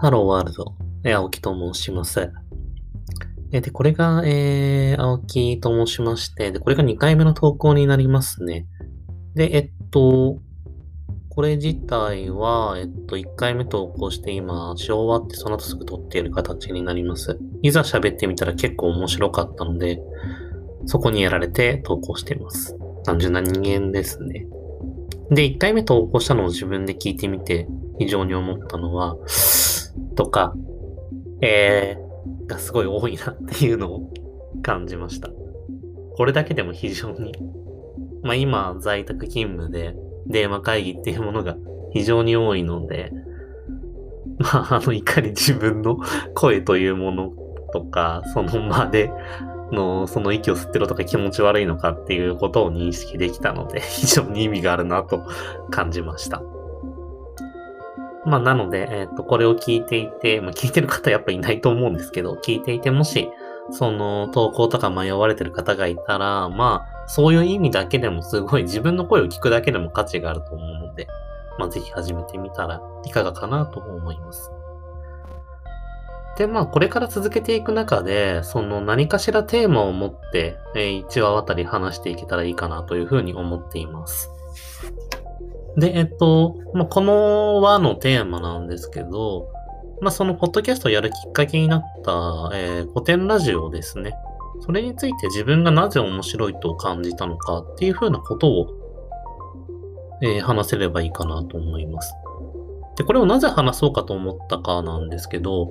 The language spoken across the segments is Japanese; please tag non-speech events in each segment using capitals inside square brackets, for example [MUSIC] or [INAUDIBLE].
ハローワールド、え、青木と申します。えで、これが、えー、青木と申しまして、で、これが2回目の投稿になりますね。で、えっと、これ自体は、えっと、1回目投稿して今、し終わってその後すぐ撮っている形になります。いざ喋ってみたら結構面白かったので、そこにやられて投稿しています。単純な人間ですね。で、1回目投稿したのを自分で聞いてみて、非常に思ったのは、とか、えー、がすごい多いなっていうのを感じました。これだけでも非常に、まあ今在宅勤務で電話会議っていうものが非常に多いので、まああのいかに自分の [LAUGHS] 声というものとか、その場での、その息を吸ってるとか気持ち悪いのかっていうことを認識できたので、非常に意味があるなと感じました。まあ、なので、えっ、ー、と、これを聞いていて、まあ、聞いてる方 [LAUGHS] やっぱいないと思うんですけど、聞いていて、もし、その、投稿とか迷われてる方がいたら、まあ、そういう意味だけでもすごい自分の声を聞くだけでも価値があると思うので、まあ、ぜひ始めてみたらいかがかなと思います。で、まあ、これから続けていく中で、その何かしらテーマを持って、え、1話あたり話していけたらいいかなというふうに思っています。で、えっと、まあ、この輪のテーマなんですけど、まあ、そのポッドキャストをやるきっかけになった、えー、古典ラジオですね。それについて自分がなぜ面白いと感じたのかっていうふうなことを、えー、話せればいいかなと思います。で、これをなぜ話そうかと思ったかなんですけど、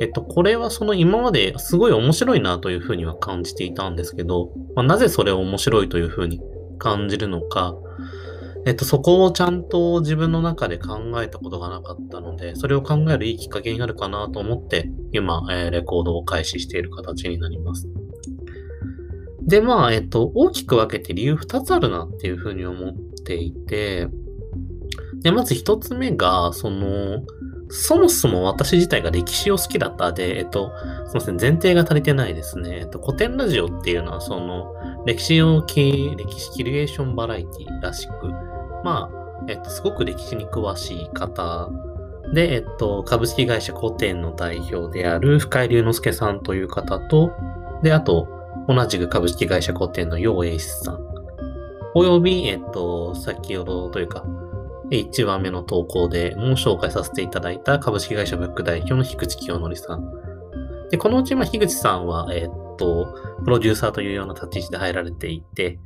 えっと、これはその今まですごい面白いなというふうには感じていたんですけど、まあ、なぜそれを面白いというふうに感じるのか、えっと、そこをちゃんと自分の中で考えたことがなかったので、それを考えるいいきっかけになるかなと思って、今、えー、レコードを開始している形になります。で、まあ、えっと、大きく分けて理由2つあるなっていうふうに思っていて、で、まず1つ目が、その、そもそも私自体が歴史を好きだったで、えっと、すいません、前提が足りてないですね。えっと、古典ラジオっていうのは、その、歴史を歴史キュリエーションバラエティらしく、まあ、えっと、すごく歴史に詳しい方で、えっと、株式会社古典の代表である深井龍之介さんという方と、で、あと、同じく株式会社古典の楊英史さん、および、えっと、先ほどというか、1話目の投稿でも紹介させていただいた株式会社ブック代表の樋口清則さん。で、このうち、まあ、樋口さんは、えっと、プロデューサーというような立ち位置で入られていて、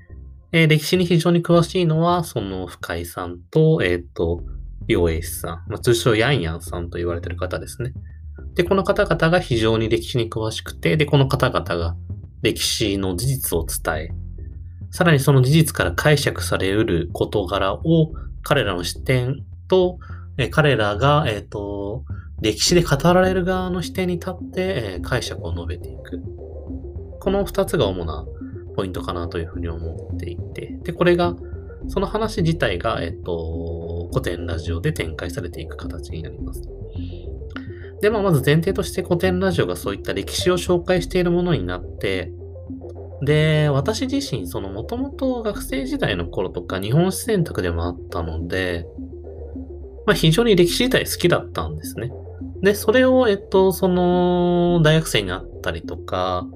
えー、歴史に非常に詳しいのは、その深井さんと、えっ、と、両英史さん、まあ、通称ヤンヤンさんと言われている方ですね。で、この方々が非常に歴史に詳しくて、で、この方々が歴史の事実を伝え、さらにその事実から解釈されうる事柄を彼らの視点と、え彼らが、えっ、ー、と、歴史で語られる側の視点に立って、え解釈を述べていく。この二つが主なポイントかなというふうに思っていて、で、これが、その話自体が、えっと、古典ラジオで展開されていく形になります。で、まあ、まず前提として古典ラジオがそういった歴史を紹介しているものになって、で、私自身、そのもともと学生時代の頃とか日本史選択でもあったので、まあ、非常に歴史自体好きだったんですね。で、それを、えっと、その、大学生になったりとか、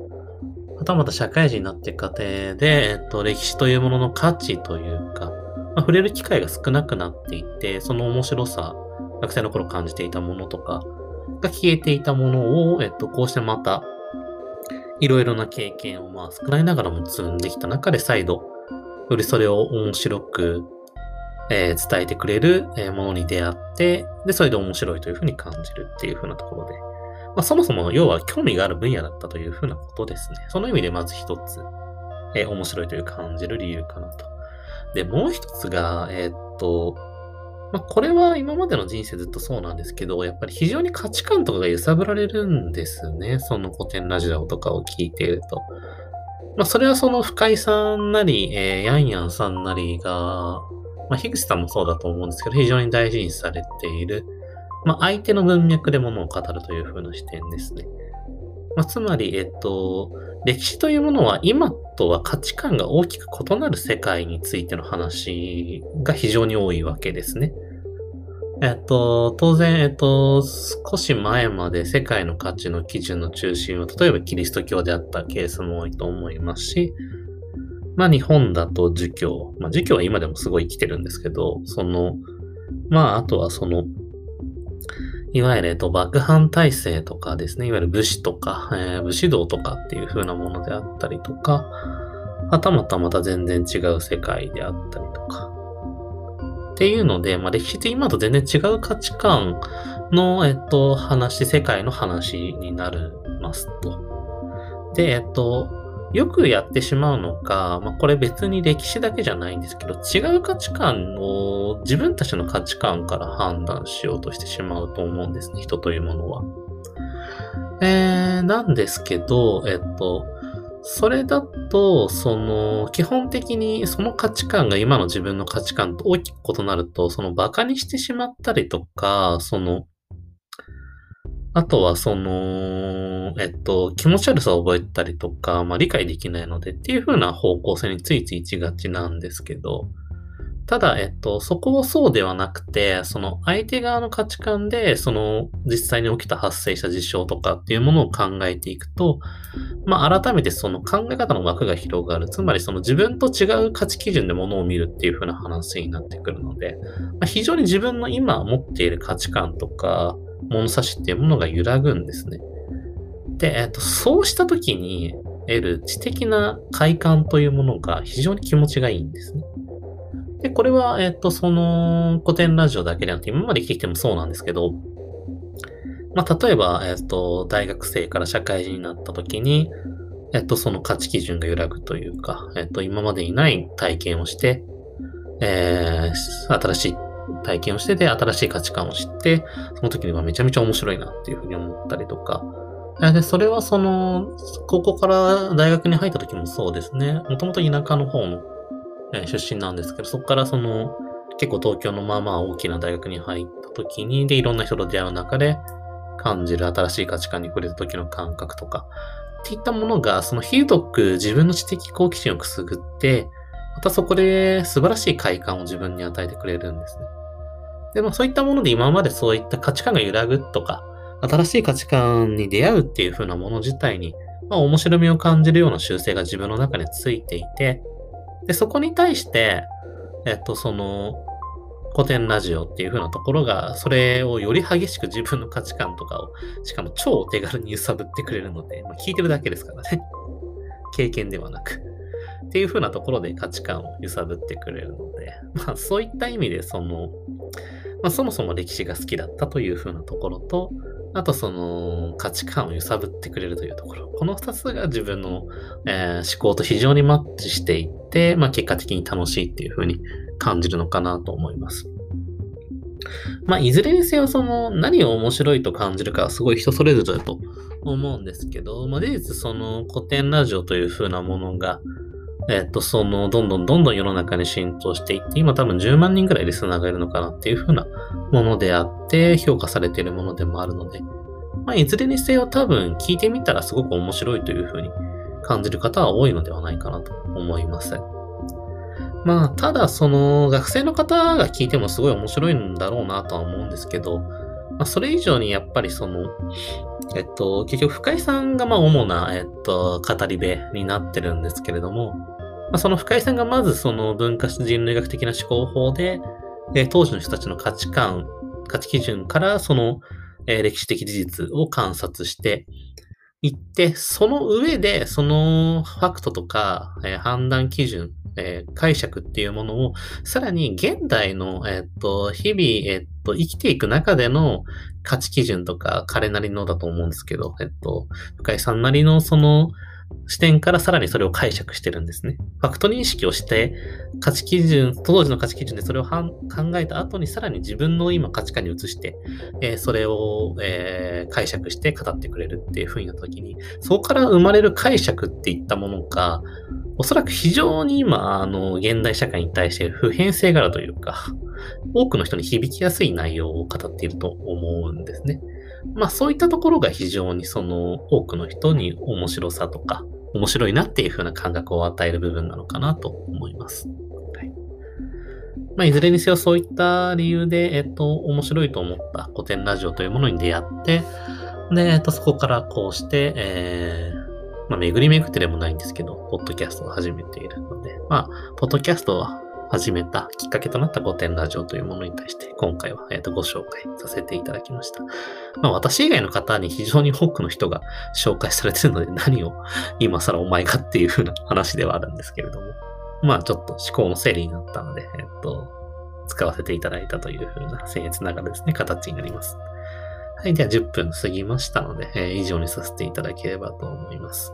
はたまた社会人になっていく過程で、えっと、歴史というものの価値というか、まあ、触れる機会が少なくなっていて、その面白さ、学生の頃感じていたものとかが消えていたものを、えっと、こうしてまた、いろいろな経験をまあ少ないながらも積んできた中で再度、よりそれを面白く、えー、伝えてくれるものに出会って、で、それで面白いというふうに感じるっていうふうなところで、まあ、そもそも要は興味がある分野だったというふうなことですね。その意味でまず一つ、えー、面白いという感じる理由かなと。で、もう一つが、えー、っと、まあ、これは今までの人生ずっとそうなんですけど、やっぱり非常に価値観とかが揺さぶられるんですね。その古典ラジオとかを聞いていると。まあ、それはその深井さんなり、えー、ヤンヤンさんなりが、まあ、樋口さんもそうだと思うんですけど、非常に大事にされている、まあ、相手の文脈で物を語るという風な視点ですね。まあ、つまり、えっと、歴史というものは今とは価値観が大きく異なる世界についての話が非常に多いわけですね。えっと、当然、えっと、少し前まで世界の価値の基準の中心は、例えばキリスト教であったケースも多いと思いますし、まあ日本だと儒教、まあ儒教は今でもすごい生きてるんですけど、その、まああとはその、いわゆる、えっと、幕藩体制とかですね、いわゆる武士とか、えー、武士道とかっていう風なものであったりとか、はたまたまた全然違う世界であったりとか、っていうので、まあ、歴史って今と全然違う価値観の、えっと、話、世界の話になりますと。で、えっと、よくやってしまうのか、まあ、これ別に歴史だけじゃないんですけど、違う価値観を自分たちの価値観から判断しようとしてしまうと思うんですね、人というものは。えー、なんですけど、えっと、それだと、その、基本的にその価値観が今の自分の価値観と大きく異なると、その馬鹿にしてしまったりとか、その、あとはその、えっと、気持ち悪さを覚えたりとか、まあ理解できないのでっていう風な方向性についついちがちなんですけど、ただ、えっと、そこをそうではなくて、その相手側の価値観で、その実際に起きた発生した事象とかっていうものを考えていくと、まあ改めてその考え方の枠が広がる。つまりその自分と違う価値基準でものを見るっていう風な話になってくるので、まあ、非常に自分の今持っている価値観とか、物差しっていうものが揺らぐんですね。で、えっと、そうした時に得る知的な快感というものが非常に気持ちがいいんですね。で、これは、えっと、その古典ラジオだけでなくて、今まで生きてきてもそうなんですけど、まあ、例えば、えっと、大学生から社会人になった時に、えっと、その価値基準が揺らぐというか、えっと、今までにない体験をして、えー、新しい体験をしてて、新しい価値観を知って、その時にはめちゃめちゃ面白いなっていうふうに思ったりとか、で、それはその、高校から大学に入った時もそうですね。もともと田舎の方の出身なんですけど、そこからその、結構東京のまあまあ大きな大学に入った時に、で、いろんな人と出会う中で感じる新しい価値観に触れた時の感覚とか、っていったものが、そのひどく自分の知的好奇心をくすぐって、またそこで素晴らしい快感を自分に与えてくれるんですね。でもそういったもので今までそういった価値観が揺らぐとか、新しい価値観に出会うっていう風なもの自体に、まあ面白みを感じるような習性が自分の中についていて、で、そこに対して、えっと、その、古典ラジオっていう風なところが、それをより激しく自分の価値観とかを、しかも超お手軽に揺さぶってくれるので、まあ、聞いてるだけですからね。経験ではなく。っていう風なところで価値観を揺さぶってくれるので、まあそういった意味で、その、まあそもそも歴史が好きだったという風なところと、あとその価値観を揺さぶってくれるというところ。この二つが自分の、えー、思考と非常にマッチしていて、て、まあ、結果的に楽しいっていう風に感じるのかなと思います。まあ、いずれにせよ、その、何を面白いと感じるかはすごい人それぞれだと思うんですけど、まあ、事実、その、古典ラジオという風なものが、えっと、その、どんどんどんどん世の中に浸透していって、今多分10万人ぐらいリスナーがいるのかなっていう風なものであって、評価されているものでもあるので、まあ、いずれにせよ多分聞いてみたらすごく面白いという風に感じる方は多いのではないかなと思います。まあ、ただ、その、学生の方が聞いてもすごい面白いんだろうなとは思うんですけど、まあ、それ以上にやっぱりその、えっと、結局、深井さんがまあ主な、えっと、語り部になってるんですけれども、まあ、その深井さんがまずその文化人類学的な思考法で、え当時の人たちの価値観、価値基準からその、え歴史的事実を観察して、行って、その上で、そのファクトとか、えー、判断基準、えー、解釈っていうものを、さらに現代の、え、っと、日々、えっと、生きていく中での価値基準とか、彼なりのだと思うんですけど、えっと、深井さんなりのその、視点からさらにそれを解釈してるんですね。ファクト認識をして、価値基準、当時の価値基準でそれを考えた後にさらに自分の今価値観に移して、えー、それを、えー、解釈して語ってくれるっていう風になった時に、そこから生まれる解釈っていったものが、おそらく非常に今、あの、現代社会に対して普遍性があるというか、多くの人に響きやすい内容を語っていると思うんですね。まあそういったところが非常にその多くの人に面白さとか、面白いなっていう風な感覚を与える部分なのかなと思います。はい、まあ、いずれにせよそういった理由で、えっと、面白いと思った古典ラジオというものに出会って、で、えっと、そこからこうして、えー、まあ、巡り巡ってでもないんですけど、ポッドキャストを始めているので、まあ、ポッドキャストを始めたきっかけとなった古典ラジオというものに対して、今回は、えっと、ご紹介させていただきました。まあ、私以外の方に非常に多くの人が紹介されてるので、[LAUGHS] 何を今更お前がっていう風な話ではあるんですけれども、まあ、ちょっと思考の整理になったので、えっと、使わせていただいたという風な僭越ながらですね、形になります。はい。では10分過ぎましたので、えー、以上にさせていただければと思います。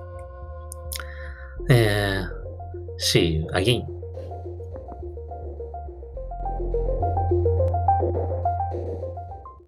えー、see you again.